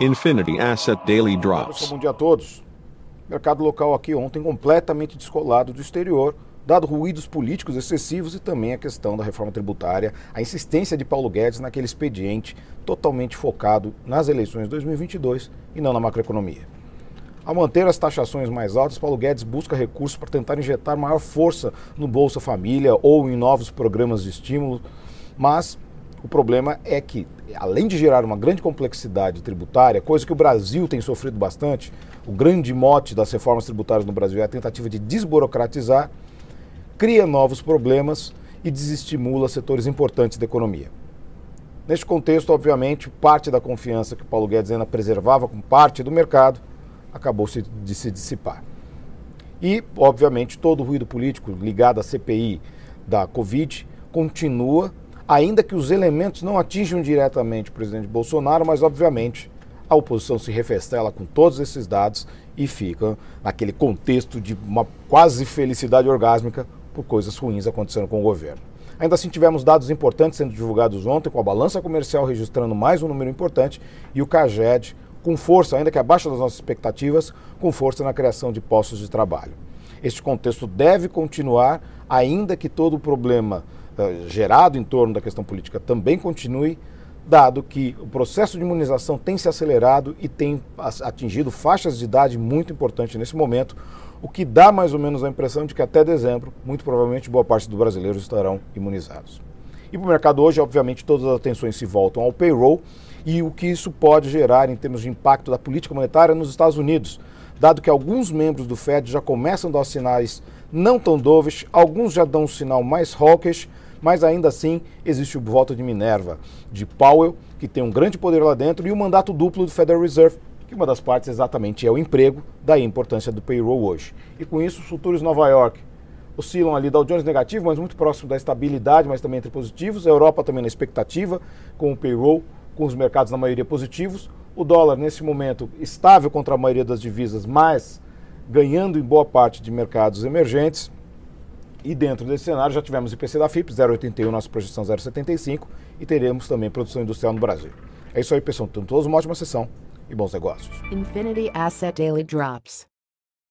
Infinity Asset Daily Drops. Bom dia a todos. Mercado local aqui ontem completamente descolado do exterior, dado ruídos políticos excessivos e também a questão da reforma tributária, a insistência de Paulo Guedes naquele expediente totalmente focado nas eleições de 2022 e não na macroeconomia. Ao manter as taxações mais altas, Paulo Guedes busca recursos para tentar injetar maior força no Bolsa Família ou em novos programas de estímulo, mas o problema é que, além de gerar uma grande complexidade tributária, coisa que o Brasil tem sofrido bastante, o grande mote das reformas tributárias no Brasil é a tentativa de desburocratizar, cria novos problemas e desestimula setores importantes da economia. Neste contexto, obviamente, parte da confiança que Paulo Guedes ainda preservava com parte do mercado acabou de se dissipar. E, obviamente, todo o ruído político ligado à CPI da Covid continua, ainda que os elementos não atinjam diretamente o presidente Bolsonaro, mas, obviamente, a oposição se refestela com todos esses dados e fica naquele contexto de uma quase felicidade orgásmica por coisas ruins acontecendo com o governo. Ainda assim, tivemos dados importantes sendo divulgados ontem, com a balança comercial registrando mais um número importante e o CAGED com força, ainda que abaixo das nossas expectativas, com força na criação de postos de trabalho. Este contexto deve continuar, ainda que todo o problema gerado em torno da questão política também continue, dado que o processo de imunização tem se acelerado e tem atingido faixas de idade muito importantes nesse momento, o que dá mais ou menos a impressão de que até dezembro, muito provavelmente, boa parte dos brasileiros estarão imunizados. E para o mercado hoje, obviamente, todas as atenções se voltam ao payroll e o que isso pode gerar em termos de impacto da política monetária nos Estados Unidos, dado que alguns membros do Fed já começam a dar sinais não tão dovish, alguns já dão um sinal mais hawkish, mas ainda assim existe o voto de Minerva, de Powell, que tem um grande poder lá dentro, e o mandato duplo do Federal Reserve, que uma das partes exatamente é o emprego, daí a importância do payroll hoje. E com isso, os futuros Nova York oscilam ali, Dow Jones negativo, mas muito próximo da estabilidade, mas também entre positivos, a Europa também na expectativa, com o payroll, com os mercados na maioria positivos. O dólar, nesse momento, estável contra a maioria das divisas, mas ganhando em boa parte de mercados emergentes. E dentro desse cenário já tivemos IPC da FIP, 0,81, nossa projeção 0,75, e teremos também produção industrial no Brasil. É isso aí, pessoal. Tenham todos uma ótima sessão e bons negócios. Infinity Asset Daily Drops.